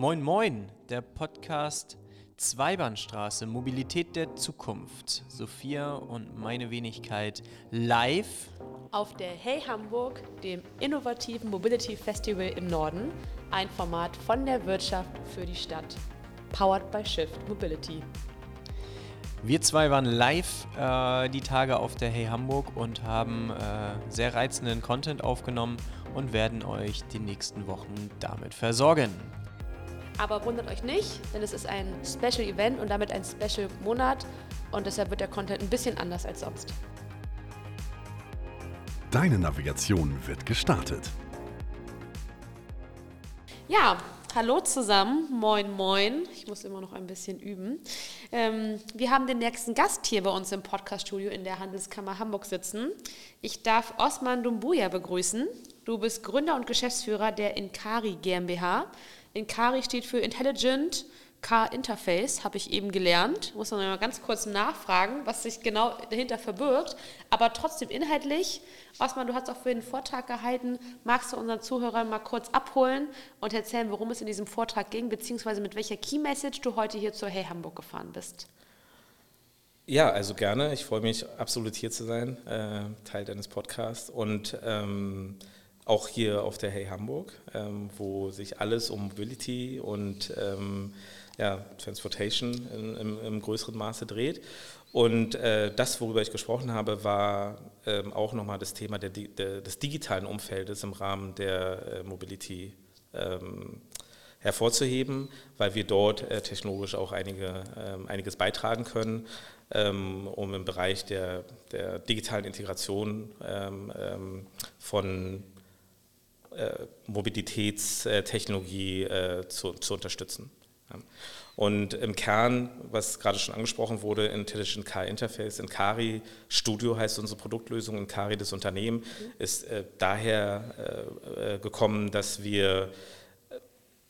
Moin Moin, der Podcast Zweibahnstraße, Mobilität der Zukunft. Sophia und meine Wenigkeit live auf der Hey Hamburg, dem innovativen Mobility Festival im Norden, ein Format von der Wirtschaft für die Stadt. Powered by Shift Mobility. Wir zwei waren live äh, die Tage auf der Hey Hamburg und haben äh, sehr reizenden Content aufgenommen und werden euch die nächsten Wochen damit versorgen. Aber wundert euch nicht, denn es ist ein Special Event und damit ein Special Monat und deshalb wird der Content ein bisschen anders als sonst. Deine Navigation wird gestartet. Ja, hallo zusammen, moin moin. Ich muss immer noch ein bisschen üben. Ähm, wir haben den nächsten Gast hier bei uns im Podcaststudio in der Handelskammer Hamburg sitzen. Ich darf Osman Dumbuya begrüßen. Du bist Gründer und Geschäftsführer der Inkari GmbH. Inkari steht für Intelligent Car Interface, habe ich eben gelernt. Muss man mal ganz kurz nachfragen, was sich genau dahinter verbirgt. Aber trotzdem inhaltlich, Osman, du hast auch für den Vortrag gehalten. Magst du unseren Zuhörern mal kurz abholen und erzählen, worum es in diesem Vortrag ging, beziehungsweise mit welcher Key Message du heute hier zur Hey Hamburg gefahren bist? Ja, also gerne. Ich freue mich absolut hier zu sein, äh, Teil deines Podcasts. Und ähm, auch hier auf der Hey Hamburg, ähm, wo sich alles um Mobility und ähm, ja, Transportation in, im, im, größeren Maße dreht. Und äh, das, worüber ich gesprochen habe, war ähm, auch nochmal das Thema der, der, des digitalen Umfeldes im Rahmen der äh, Mobility ähm, hervorzuheben, weil wir dort äh, technologisch auch einige, ähm, einiges beitragen können, ähm, um im Bereich der, der digitalen Integration von äh, Mobilitätstechnologie äh, zu, zu unterstützen. Und im Kern, was gerade schon angesprochen wurde, Intelligent Car Interface, Inkari Studio heißt unsere Produktlösung, Inkari das Unternehmen, ist äh, daher äh, äh gekommen, dass wir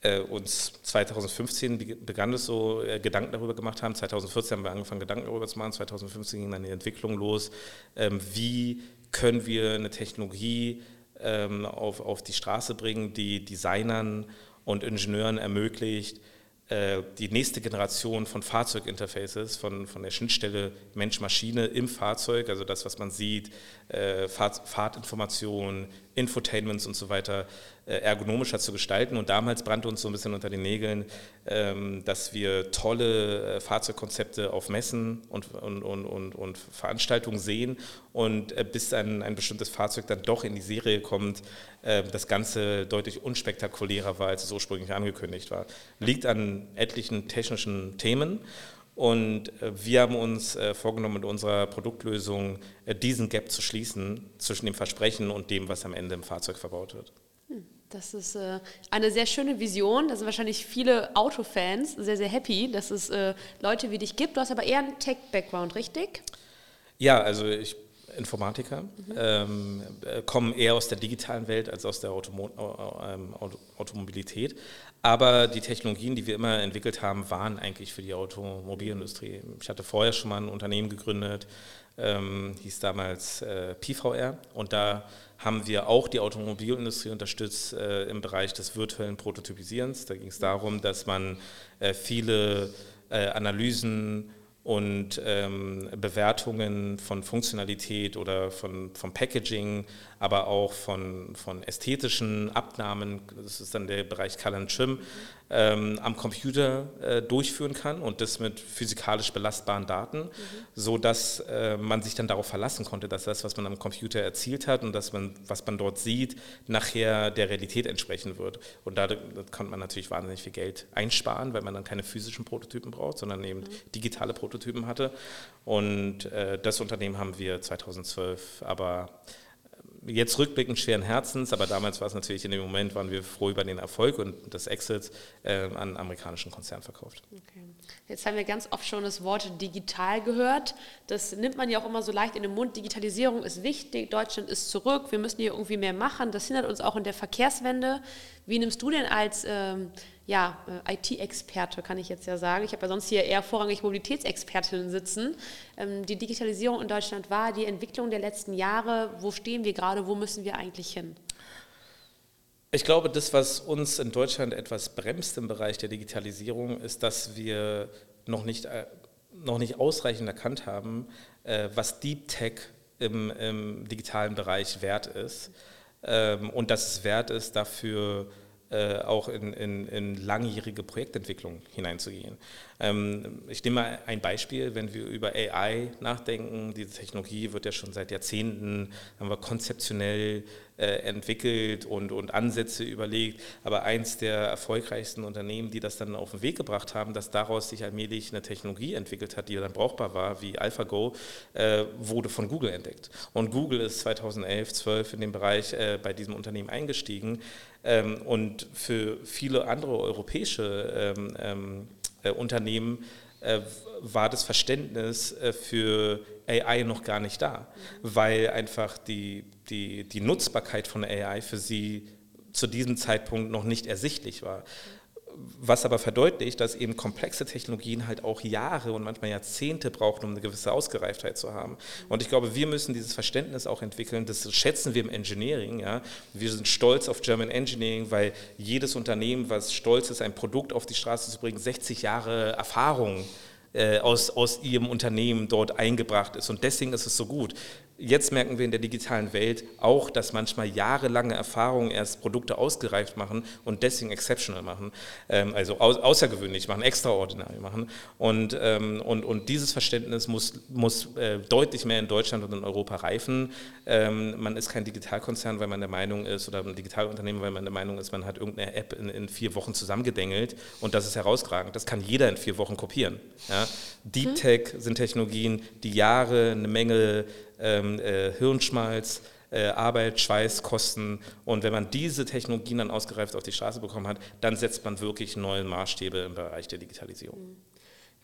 äh, uns 2015 begann es so, äh, Gedanken darüber gemacht haben. 2014 haben wir angefangen, Gedanken darüber zu machen. 2015 ging dann die Entwicklung los. Ähm, wie können wir eine Technologie ähm, auf, auf die Straße bringen, die Designern und Ingenieuren ermöglicht, äh, die nächste Generation von Fahrzeuginterfaces, von, von der Schnittstelle Mensch-Maschine im Fahrzeug, also das, was man sieht, äh, Fahrt, Fahrtinformationen, Infotainments und so weiter, ergonomischer zu gestalten. Und damals brannte uns so ein bisschen unter den Nägeln, ähm, dass wir tolle Fahrzeugkonzepte auf Messen und, und, und, und, Veranstaltungen sehen und bis ein, ein bestimmtes Fahrzeug dann doch in die Serie kommt, das Ganze deutlich unspektakulärer war, als es ursprünglich angekündigt war. Liegt an etlichen technischen Themen. Und wir haben uns vorgenommen, mit unserer Produktlösung diesen Gap zu schließen zwischen dem Versprechen und dem, was am Ende im Fahrzeug verbaut wird. Das ist äh, eine sehr schöne Vision. Da sind wahrscheinlich viele Autofans sehr, sehr happy, dass es äh, Leute wie dich gibt. Du hast aber eher einen Tech-Background, richtig? Ja, also ich Informatiker, mhm. ähm, äh, kommen eher aus der digitalen Welt als aus der Automo ähm, Auto Automobilität. Aber die Technologien, die wir immer entwickelt haben, waren eigentlich für die Automobilindustrie. Ich hatte vorher schon mal ein Unternehmen gegründet, ähm, hieß damals äh, PVR und da haben wir auch die Automobilindustrie unterstützt äh, im Bereich des virtuellen Prototypisierens. Da ging es darum, dass man äh, viele äh, Analysen und ähm, Bewertungen von Funktionalität oder von, vom Packaging, aber auch von, von ästhetischen Abnahmen, das ist dann der Bereich Color and Trim, ähm, am Computer äh, durchführen kann und das mit physikalisch belastbaren Daten, mhm. so dass äh, man sich dann darauf verlassen konnte, dass das, was man am Computer erzielt hat und dass man, was man dort sieht, nachher der Realität entsprechen wird. Und da, da konnte man natürlich wahnsinnig viel Geld einsparen, weil man dann keine physischen Prototypen braucht, sondern eben mhm. digitale Prototypen hatte. Und äh, das Unternehmen haben wir 2012 aber jetzt rückblickend schweren Herzens, aber damals war es natürlich in dem Moment, waren wir froh über den Erfolg und das Exit äh, an amerikanischen Konzern verkauft. Okay. Jetzt haben wir ganz oft schon das Wort digital gehört. Das nimmt man ja auch immer so leicht in den Mund. Digitalisierung ist wichtig, Deutschland ist zurück, wir müssen hier irgendwie mehr machen. Das hindert uns auch in der Verkehrswende. Wie nimmst du denn als ähm, ja, äh, IT-Experte, kann ich jetzt ja sagen. Ich habe ja sonst hier eher vorrangig Mobilitätsexpertinnen sitzen. Ähm, die Digitalisierung in Deutschland war die Entwicklung der letzten Jahre. Wo stehen wir gerade? Wo müssen wir eigentlich hin? Ich glaube, das, was uns in Deutschland etwas bremst im Bereich der Digitalisierung, ist, dass wir noch nicht, äh, noch nicht ausreichend erkannt haben, äh, was Deep Tech im, im digitalen Bereich wert ist ähm, und dass es wert ist, dafür äh, auch in, in, in, langjährige Projektentwicklung hineinzugehen. Ähm, ich nehme mal ein Beispiel, wenn wir über AI nachdenken, diese Technologie wird ja schon seit Jahrzehnten haben wir konzeptionell entwickelt und, und Ansätze überlegt, aber eins der erfolgreichsten Unternehmen, die das dann auf den Weg gebracht haben, dass daraus sich allmählich eine Technologie entwickelt hat, die dann brauchbar war, wie AlphaGo, äh, wurde von Google entdeckt. Und Google ist 2011, 12 in dem Bereich äh, bei diesem Unternehmen eingestiegen ähm, und für viele andere europäische ähm, ähm, äh, Unternehmen äh, war das Verständnis äh, für AI noch gar nicht da, weil einfach die, die, die Nutzbarkeit von AI für sie zu diesem Zeitpunkt noch nicht ersichtlich war was aber verdeutlicht, dass eben komplexe Technologien halt auch Jahre und manchmal Jahrzehnte brauchen, um eine gewisse Ausgereiftheit zu haben. Und ich glaube, wir müssen dieses Verständnis auch entwickeln, das schätzen wir im Engineering. Ja. Wir sind stolz auf German Engineering, weil jedes Unternehmen, was stolz ist, ein Produkt auf die Straße zu bringen, 60 Jahre Erfahrung äh, aus, aus ihrem Unternehmen dort eingebracht ist. Und deswegen ist es so gut. Jetzt merken wir in der digitalen Welt auch, dass manchmal jahrelange Erfahrungen erst Produkte ausgereift machen und deswegen exceptional machen, ähm, also au außergewöhnlich machen, extraordinär machen. Und, ähm, und, und dieses Verständnis muss, muss äh, deutlich mehr in Deutschland und in Europa reifen. Ähm, man ist kein Digitalkonzern, weil man der Meinung ist, oder ein Digitalunternehmen, weil man der Meinung ist, man hat irgendeine App in, in vier Wochen zusammengedengelt und das ist herausragend. Das kann jeder in vier Wochen kopieren. Ja? Deep Tech sind Technologien, die Jahre eine Menge ähm, äh, Hirnschmalz, äh, Arbeit, Schweiß, Kosten. Und wenn man diese Technologien dann ausgereift auf die Straße bekommen hat, dann setzt man wirklich neue Maßstäbe im Bereich der Digitalisierung.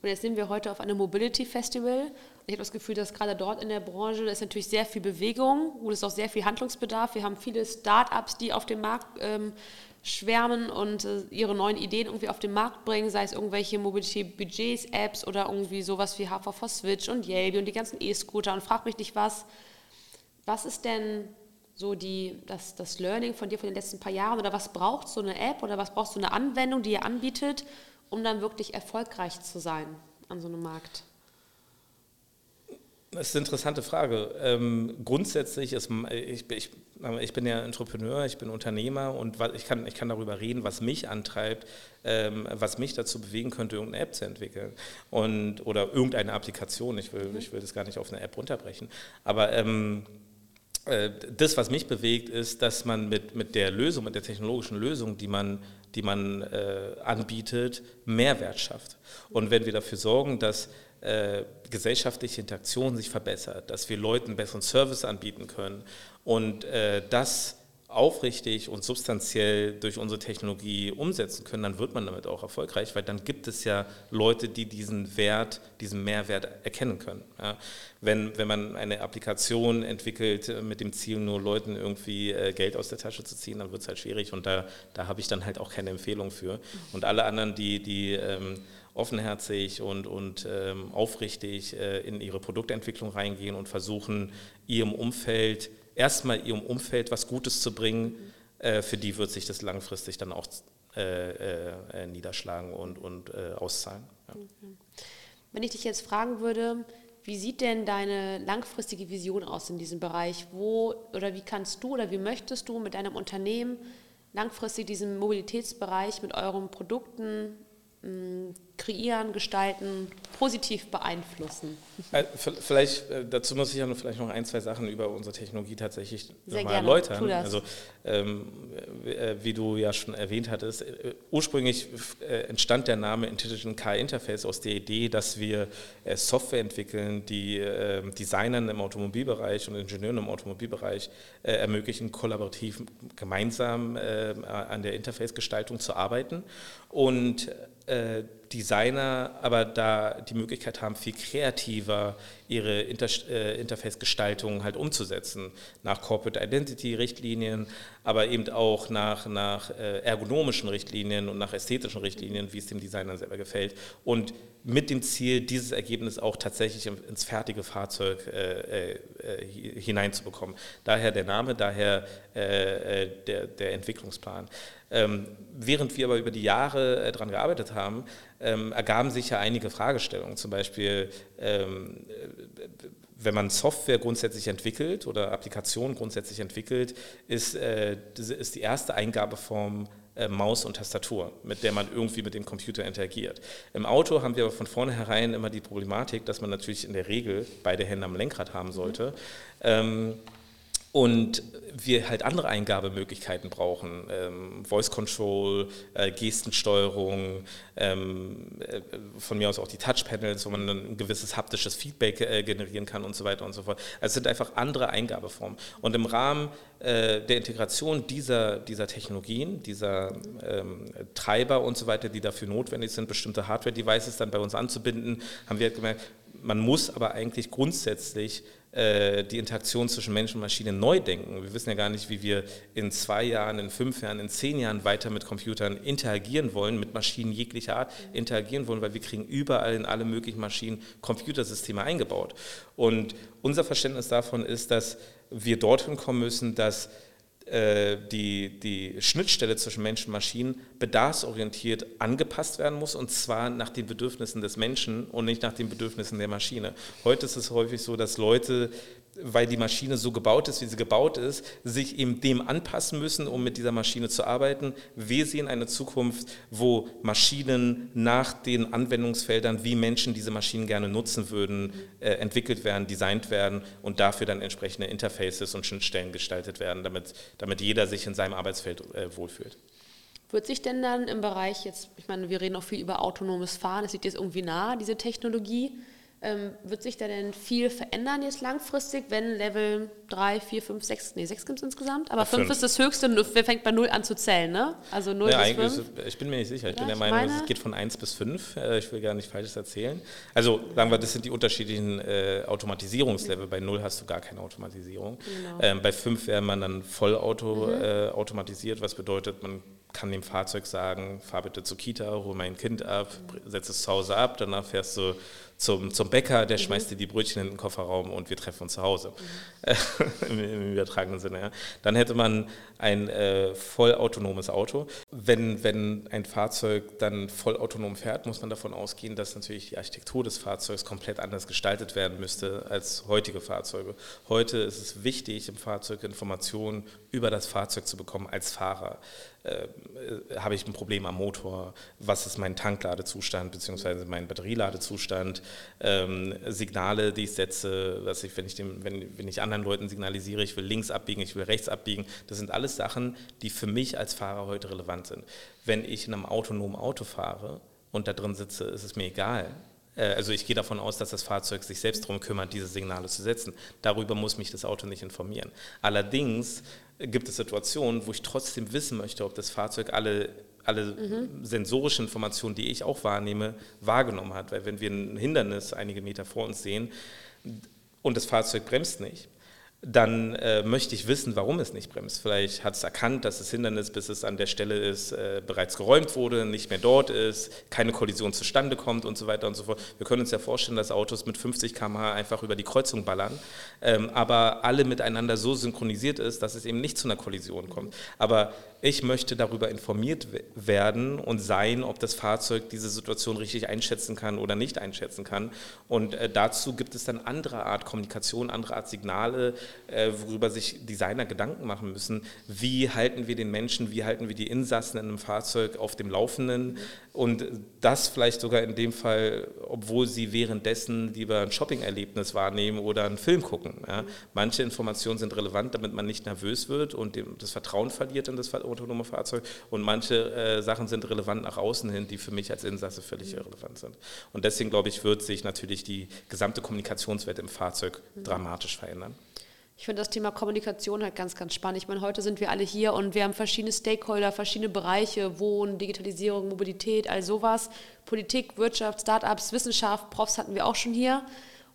Und jetzt sind wir heute auf einem Mobility Festival. Ich habe das Gefühl, dass gerade dort in der Branche ist natürlich sehr viel Bewegung und es ist auch sehr viel Handlungsbedarf. Wir haben viele Start-ups, die auf dem Markt ähm, schwärmen und äh, ihre neuen Ideen irgendwie auf den Markt bringen, sei es irgendwelche Mobility-Budgets, Apps oder irgendwie sowas wie HV4 Switch und Yelby und die ganzen E-Scooter und frag mich nicht was. Was ist denn so die, das, das Learning von dir von den letzten paar Jahren oder was braucht so eine App oder was braucht so eine Anwendung, die ihr anbietet, um dann wirklich erfolgreich zu sein an so einem Markt? Das ist eine interessante Frage. Ähm, grundsätzlich ist, ich, ich, ich, bin ja Entrepreneur, ich bin Unternehmer und ich kann, ich kann darüber reden, was mich antreibt, ähm, was mich dazu bewegen könnte, irgendeine App zu entwickeln und, oder irgendeine Applikation. Ich will, ich will das gar nicht auf eine App runterbrechen. Aber ähm, äh, das, was mich bewegt, ist, dass man mit, mit der Lösung, mit der technologischen Lösung, die man, die man äh, anbietet, Mehrwert schafft. Und wenn wir dafür sorgen, dass äh, gesellschaftliche Interaktion sich verbessert, dass wir Leuten besseren Service anbieten können und äh, das aufrichtig und substanziell durch unsere Technologie umsetzen können, dann wird man damit auch erfolgreich, weil dann gibt es ja Leute, die diesen Wert, diesen Mehrwert erkennen können. Ja. Wenn, wenn man eine Applikation entwickelt äh, mit dem Ziel, nur Leuten irgendwie äh, Geld aus der Tasche zu ziehen, dann wird es halt schwierig und da, da habe ich dann halt auch keine Empfehlung für. Und alle anderen, die, die ähm, offenherzig und, und ähm, aufrichtig äh, in ihre Produktentwicklung reingehen und versuchen, ihrem Umfeld, erstmal ihrem Umfeld was Gutes zu bringen, äh, für die wird sich das langfristig dann auch äh, äh niederschlagen und, und äh, auszahlen. Ja. Wenn ich dich jetzt fragen würde, wie sieht denn deine langfristige Vision aus in diesem Bereich? Wo oder wie kannst du oder wie möchtest du mit deinem Unternehmen langfristig diesen Mobilitätsbereich mit euren Produkten kreieren, gestalten, positiv beeinflussen. Äh, vielleicht, äh, dazu muss ich ja noch vielleicht noch ein, zwei Sachen über unsere Technologie tatsächlich Sehr nochmal erläutern. Also, ähm, äh, wie du ja schon erwähnt hattest, ursprünglich entstand der Name Intelligent Car Interface aus der Idee, dass wir Software entwickeln, die ähm, Designern im Automobilbereich und Ingenieuren im Automobilbereich ermöglichen, kollaborativ gemeinsam an der Interface-Gestaltung zu arbeiten. Und uh, Designer aber da die Möglichkeit haben, viel kreativer ihre Inter äh, Interface-Gestaltung halt umzusetzen. Nach Corporate Identity-Richtlinien, aber eben auch nach, nach äh, ergonomischen Richtlinien und nach ästhetischen Richtlinien, wie es dem Designer selber gefällt. Und mit dem Ziel, dieses Ergebnis auch tatsächlich ins fertige Fahrzeug äh, äh, hineinzubekommen. Daher der Name, daher äh, der, der Entwicklungsplan. Ähm, während wir aber über die Jahre äh, daran gearbeitet haben, ähm, ergaben sich ja einige Fragestellungen. Zum Beispiel, ähm, wenn man Software grundsätzlich entwickelt oder Applikationen grundsätzlich entwickelt, ist, äh, ist die erste Eingabeform äh, Maus und Tastatur, mit der man irgendwie mit dem Computer interagiert. Im Auto haben wir aber von vornherein immer die Problematik, dass man natürlich in der Regel beide Hände am Lenkrad haben sollte. Mhm und wir halt andere Eingabemöglichkeiten brauchen, ähm, Voice Control, äh, Gestensteuerung, ähm, äh, von mir aus auch die Touchpanels, wo man ein gewisses haptisches Feedback äh, generieren kann und so weiter und so fort. Also es sind einfach andere Eingabeformen. Und im Rahmen äh, der Integration dieser, dieser Technologien, dieser ähm, Treiber und so weiter, die dafür notwendig sind, bestimmte Hardware-Devices dann bei uns anzubinden, haben wir halt gemerkt, man muss aber eigentlich grundsätzlich die Interaktion zwischen Mensch und Maschine neu denken. Wir wissen ja gar nicht, wie wir in zwei Jahren, in fünf Jahren, in zehn Jahren weiter mit Computern interagieren wollen, mit Maschinen jeglicher Art interagieren wollen, weil wir kriegen überall in alle möglichen Maschinen Computersysteme eingebaut. Und unser Verständnis davon ist, dass wir dorthin kommen müssen, dass äh, die, die Schnittstelle zwischen Mensch und Maschinen bedarfsorientiert angepasst werden muss und zwar nach den Bedürfnissen des Menschen und nicht nach den Bedürfnissen der Maschine. Heute ist es häufig so, dass Leute weil die Maschine so gebaut ist, wie sie gebaut ist, sich eben dem anpassen müssen, um mit dieser Maschine zu arbeiten. Wir sehen eine Zukunft, wo Maschinen nach den Anwendungsfeldern, wie Menschen diese Maschinen gerne nutzen würden, äh, entwickelt werden, designt werden und dafür dann entsprechende Interfaces und Schnittstellen gestaltet werden, damit, damit jeder sich in seinem Arbeitsfeld äh, wohlfühlt. Wird sich denn dann im Bereich jetzt, ich meine, wir reden auch viel über autonomes Fahren, es liegt jetzt irgendwie nahe, diese Technologie, ähm, wird sich da denn viel verändern jetzt langfristig, wenn Level 3, 4, 5, 6, nee, 6 gibt es insgesamt, aber 5 ist das höchste, wer fängt bei 0 an zu zählen, ne? Also 0 ja, bis 5. ich bin mir nicht sicher, ich ja, bin der Meinung, es geht von 1 bis 5, äh, ich will gar nicht Falsches erzählen. Also sagen wir, das sind die unterschiedlichen äh, Automatisierungslevel, bei 0 hast du gar keine Automatisierung. Genau. Ähm, bei 5 wäre man dann voll auto, mhm. äh, automatisiert, was bedeutet, man kann dem Fahrzeug sagen, fahr bitte zur Kita, hol mein Kind ab, setz es zu Hause ab, danach fährst du zum, zum Bäcker, der mhm. schmeißt dir die Brötchen in den Kofferraum und wir treffen uns zu Hause. Mhm. Im, Im, übertragenen Sinne. Ja. Dann hätte man ein äh, vollautonomes Auto. Wenn, wenn ein Fahrzeug dann vollautonom fährt, muss man davon ausgehen, dass natürlich die Architektur des Fahrzeugs komplett anders gestaltet werden müsste als heutige Fahrzeuge. Heute ist es wichtig, im Fahrzeug Informationen über das Fahrzeug zu bekommen als Fahrer. Äh, habe ich ein Problem am Motor? Was ist mein Tankladezustand bzw. mein Batterieladezustand? Ähm, Signale, die ich setze, was ich, wenn ich, dem, wenn, wenn ich anderen Leuten signalisiere, ich will links abbiegen, ich will rechts abbiegen, das sind alles Sachen, die für mich als Fahrer heute relevant sind. Wenn ich in einem autonomen Auto fahre und da drin sitze, ist es mir egal, äh, also ich gehe davon aus, dass das Fahrzeug sich selbst darum kümmert, diese Signale zu setzen. Darüber muss mich das Auto nicht informieren. Allerdings gibt es Situationen, wo ich trotzdem wissen möchte, ob das Fahrzeug alle, alle mhm. sensorischen Informationen, die ich auch wahrnehme, wahrgenommen hat. Weil wenn wir ein Hindernis einige Meter vor uns sehen und das Fahrzeug bremst nicht, dann äh, möchte ich wissen, warum es nicht bremst. Vielleicht hat es erkannt, dass das Hindernis, bis es an der Stelle ist, äh, bereits geräumt wurde, nicht mehr dort ist, keine Kollision zustande kommt und so weiter und so fort. Wir können uns ja vorstellen, dass Autos mit 50 km/h einfach über die Kreuzung ballern, ähm, aber alle miteinander so synchronisiert ist, dass es eben nicht zu einer Kollision kommt. Aber ich möchte darüber informiert werden und sein, ob das Fahrzeug diese Situation richtig einschätzen kann oder nicht einschätzen kann. Und äh, dazu gibt es dann andere Art Kommunikation, andere Art Signale, äh, worüber sich Designer Gedanken machen müssen. Wie halten wir den Menschen, wie halten wir die Insassen in einem Fahrzeug auf dem Laufenden? Und das vielleicht sogar in dem Fall, obwohl sie währenddessen lieber ein Shopping-Erlebnis wahrnehmen oder einen Film gucken. Ja. Manche Informationen sind relevant, damit man nicht nervös wird und das Vertrauen verliert in das autonome Fahrzeug. Und manche äh, Sachen sind relevant nach außen hin, die für mich als Insasse völlig irrelevant sind. Und deswegen, glaube ich, wird sich natürlich die gesamte Kommunikationswelt im Fahrzeug dramatisch verändern. Ich finde das Thema Kommunikation halt ganz, ganz spannend. Ich meine, heute sind wir alle hier und wir haben verschiedene Stakeholder, verschiedene Bereiche, Wohnen, Digitalisierung, Mobilität, all sowas. Politik, Wirtschaft, Startups, Wissenschaft, Profs hatten wir auch schon hier.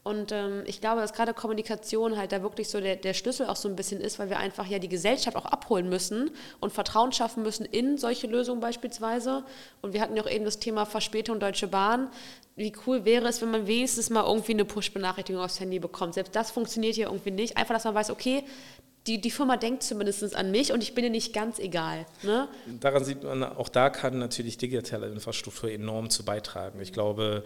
Und ähm, ich glaube, dass gerade Kommunikation halt da wirklich so der, der Schlüssel auch so ein bisschen ist, weil wir einfach ja die Gesellschaft auch abholen müssen und Vertrauen schaffen müssen in solche Lösungen beispielsweise. Und wir hatten ja auch eben das Thema Verspätung Deutsche Bahn. Wie cool wäre es, wenn man wenigstens mal irgendwie eine Push-Benachrichtigung aufs Handy bekommt. Selbst das funktioniert hier irgendwie nicht. Einfach, dass man weiß, okay, die, die Firma denkt zumindest an mich und ich bin ihr nicht ganz egal. Ne? Daran sieht man, auch da kann natürlich digitale Infrastruktur enorm zu beitragen. Ich glaube,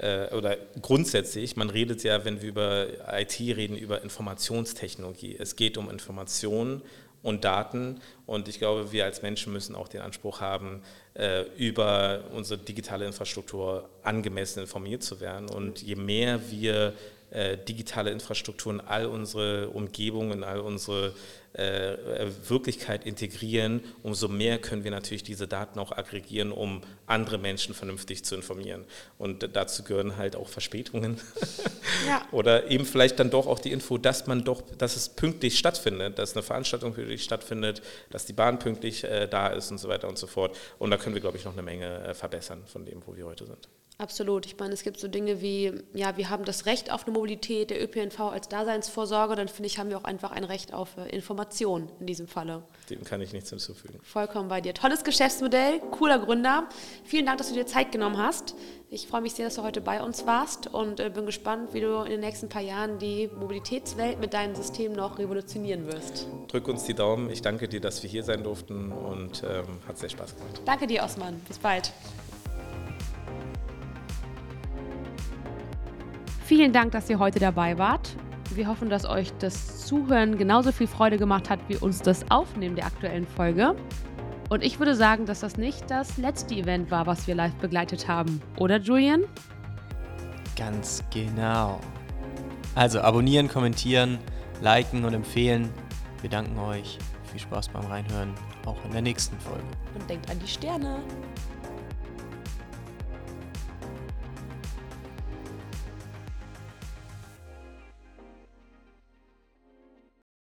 oder grundsätzlich, man redet ja, wenn wir über IT reden, über Informationstechnologie. Es geht um Informationen und Daten und ich glaube, wir als Menschen müssen auch den Anspruch haben, äh, über unsere digitale Infrastruktur angemessen informiert zu werden. Und je mehr wir äh, digitale Infrastruktur in all unsere Umgebungen, all unsere äh, Wirklichkeit integrieren, umso mehr können wir natürlich diese Daten auch aggregieren, um andere Menschen vernünftig zu informieren. Und dazu gehören halt auch Verspätungen. Ja. Oder eben vielleicht dann doch auch die Info, dass man doch, dass es pünktlich stattfindet, dass eine Veranstaltung pünktlich stattfindet, dass die Bahn pünktlich äh, da ist und so weiter und so fort. Und da können wir, glaube ich, noch eine Menge äh, verbessern von dem, wo wir heute sind. Absolut. Ich meine, es gibt so Dinge wie, ja, wir haben das Recht auf eine Mobilität, der ÖPNV als Daseinsvorsorge, dann finde ich, haben wir auch einfach ein Recht auf äh, Information in diesem Falle. Dem kann ich nichts hinzufügen. Vollkommen bei dir. Tolles Geschäftsmodell, cooler Gründer. Vielen Dank, dass du dir Zeit genommen hast. Ich freue mich sehr, dass du heute bei uns warst und äh, bin gespannt, wie du in den nächsten paar Jahren die Mobilitätswelt mit deinem System noch revolutionieren wirst. Drück uns die Daumen. Ich danke dir, dass wir hier sein durften und ähm, hat sehr Spaß gemacht. Danke dir, Osman. Bis bald. Vielen Dank, dass ihr heute dabei wart. Wir hoffen, dass euch das Zuhören genauso viel Freude gemacht hat wie uns das Aufnehmen der aktuellen Folge. Und ich würde sagen, dass das nicht das letzte Event war, was wir live begleitet haben. Oder, Julian? Ganz genau. Also abonnieren, kommentieren, liken und empfehlen. Wir danken euch. Viel Spaß beim Reinhören, auch in der nächsten Folge. Und denkt an die Sterne.